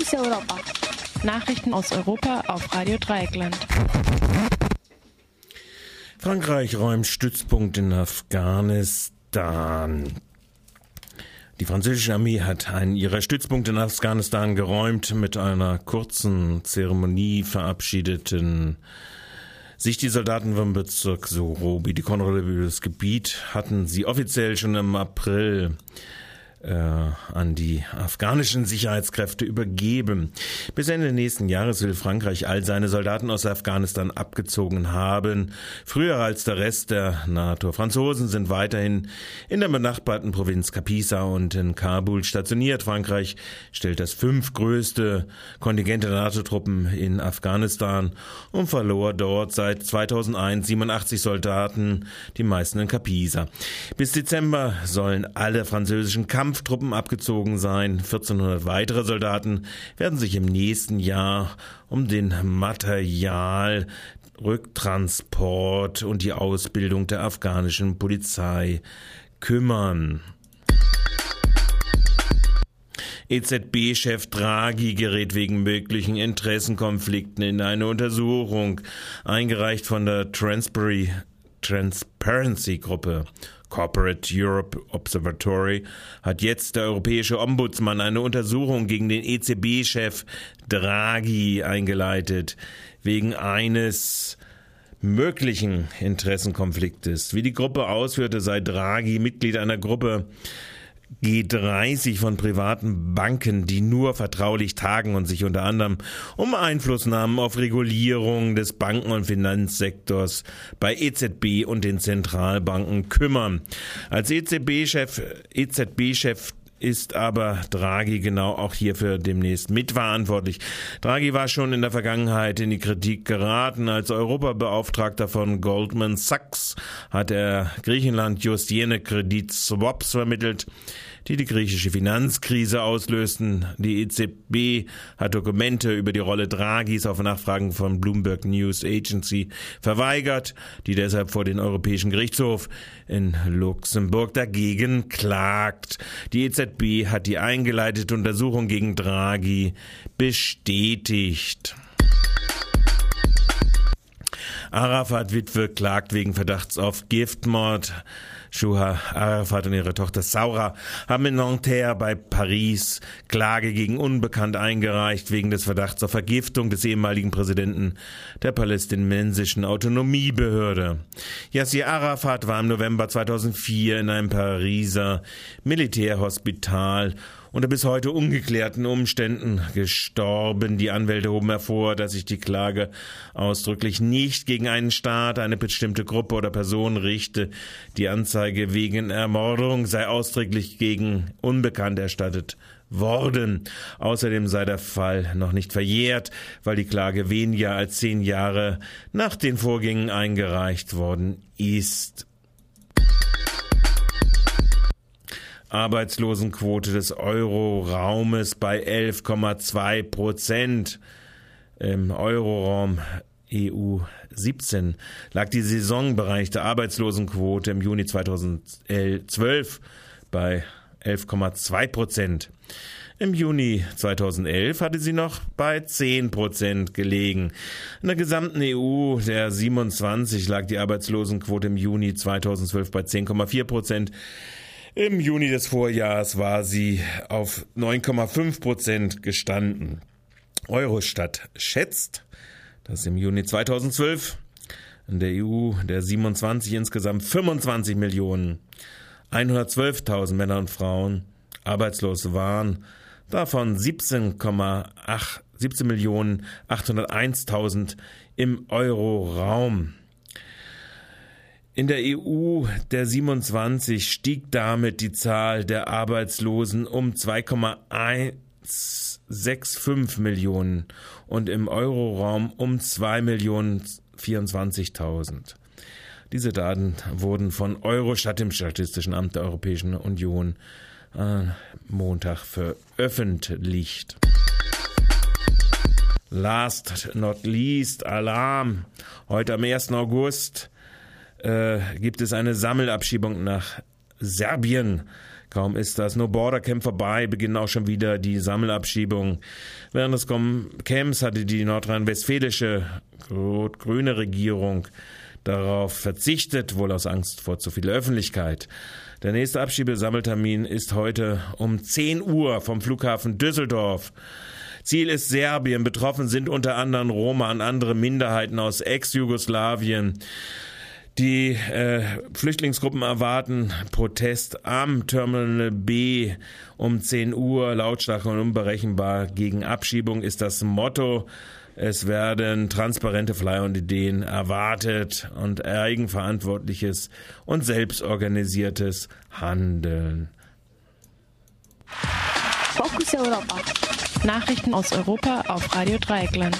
Fokus Europa. Nachrichten aus Europa auf Radio Dreieckland. Frankreich räumt Stützpunkt in Afghanistan. Die französische Armee hat einen ihrer Stützpunkte in Afghanistan geräumt. Mit einer kurzen Zeremonie verabschiedeten sich die Soldaten vom Bezirk Sorobi die Kontrolle über das Gebiet hatten sie offiziell schon im April äh, an die afghanischen Sicherheitskräfte übergeben. Bis Ende nächsten Jahres will Frankreich all seine Soldaten aus Afghanistan abgezogen haben, früher als der Rest der NATO. Franzosen sind weiterhin in der benachbarten Provinz Kapisa und in Kabul stationiert. Frankreich stellt das fünftgrößte Kontingent der NATO-Truppen in Afghanistan und verlor dort seit 2001 87 Soldaten, die meisten in Kapisa. Bis Dezember sollen alle französischen Kampf Kampftruppen abgezogen sein. 1400 weitere Soldaten werden sich im nächsten Jahr um den Materialrücktransport und die Ausbildung der afghanischen Polizei kümmern. EZB-Chef Draghi gerät wegen möglichen Interessenkonflikten in eine Untersuchung, eingereicht von der Transparency-Gruppe. Corporate Europe Observatory hat jetzt der europäische Ombudsmann eine Untersuchung gegen den EZB-Chef Draghi eingeleitet, wegen eines möglichen Interessenkonfliktes. Wie die Gruppe ausführte, sei Draghi Mitglied einer Gruppe, G30 von privaten Banken, die nur vertraulich tagen und sich unter anderem um Einflussnahmen auf Regulierung des Banken- und Finanzsektors bei EZB und den Zentralbanken kümmern. Als EZB-Chef, EZB-Chef ist aber Draghi genau auch hierfür demnächst mitverantwortlich. Draghi war schon in der Vergangenheit in die Kritik geraten. Als Europabeauftragter von Goldman Sachs hat er Griechenland just jene Kreditswaps vermittelt, die die griechische Finanzkrise auslösten. Die EZB hat Dokumente über die Rolle Draghis auf Nachfragen von Bloomberg News Agency verweigert, die deshalb vor den Europäischen Gerichtshof in Luxemburg dagegen klagt. Die EZB hat die eingeleitete Untersuchung gegen Draghi bestätigt. Arafat-Witwe klagt wegen Verdachts auf Giftmord. Shuha Arafat und ihre Tochter Saura haben in Nanterre bei Paris Klage gegen Unbekannt eingereicht wegen des Verdachts auf Vergiftung des ehemaligen Präsidenten der palästinensischen Autonomiebehörde. Yassir Arafat war im November 2004 in einem Pariser Militärhospital unter bis heute ungeklärten Umständen gestorben. Die Anwälte hoben hervor, dass sich die Klage ausdrücklich nicht gegen einen Staat, eine bestimmte Gruppe oder Person richte. Die Anzeige wegen Ermordung sei ausdrücklich gegen Unbekannt erstattet worden. Außerdem sei der Fall noch nicht verjährt, weil die Klage weniger als zehn Jahre nach den Vorgängen eingereicht worden ist. Arbeitslosenquote des Euroraumes bei 11,2 Prozent. Im Euroraum EU 17 lag die saisonbereichte Arbeitslosenquote im Juni 2012 bei 11,2 Prozent. Im Juni 2011 hatte sie noch bei 10 Prozent gelegen. In der gesamten EU der 27 lag die Arbeitslosenquote im Juni 2012 bei 10,4 Prozent. Im Juni des Vorjahres war sie auf 9,5 Prozent gestanden. Eurostat schätzt, dass im Juni 2012 in der EU der 27 insgesamt 25 Millionen 112.000 Männer und Frauen arbeitslos waren, davon 17,8 17 Millionen 801.000 im Euroraum. In der EU der 27 stieg damit die Zahl der Arbeitslosen um 2,165 Millionen und im Euroraum um 2 Millionen 24.000. Diese Daten wurden von Eurostat, dem Statistischen Amt der Europäischen Union, Montag veröffentlicht. Last not least, Alarm. Heute am 1. August äh, gibt es eine Sammelabschiebung nach Serbien. Kaum ist das No Border Camp vorbei, beginnen auch schon wieder die Sammelabschiebungen. Während des Camps hatte die nordrhein-westfälische rot-grüne Regierung darauf verzichtet, wohl aus Angst vor zu viel Öffentlichkeit. Der nächste Abschiebesammeltermin ist heute um 10 Uhr vom Flughafen Düsseldorf. Ziel ist Serbien. Betroffen sind unter anderem Roma und andere Minderheiten aus Ex-Jugoslawien. Die äh, Flüchtlingsgruppen erwarten Protest am Terminal B um 10 Uhr. Lautstark und unberechenbar gegen Abschiebung ist das Motto. Es werden transparente Flyer und Ideen erwartet und eigenverantwortliches und selbstorganisiertes Handeln. Fokus Europa. Nachrichten aus Europa auf Radio Dreieckland.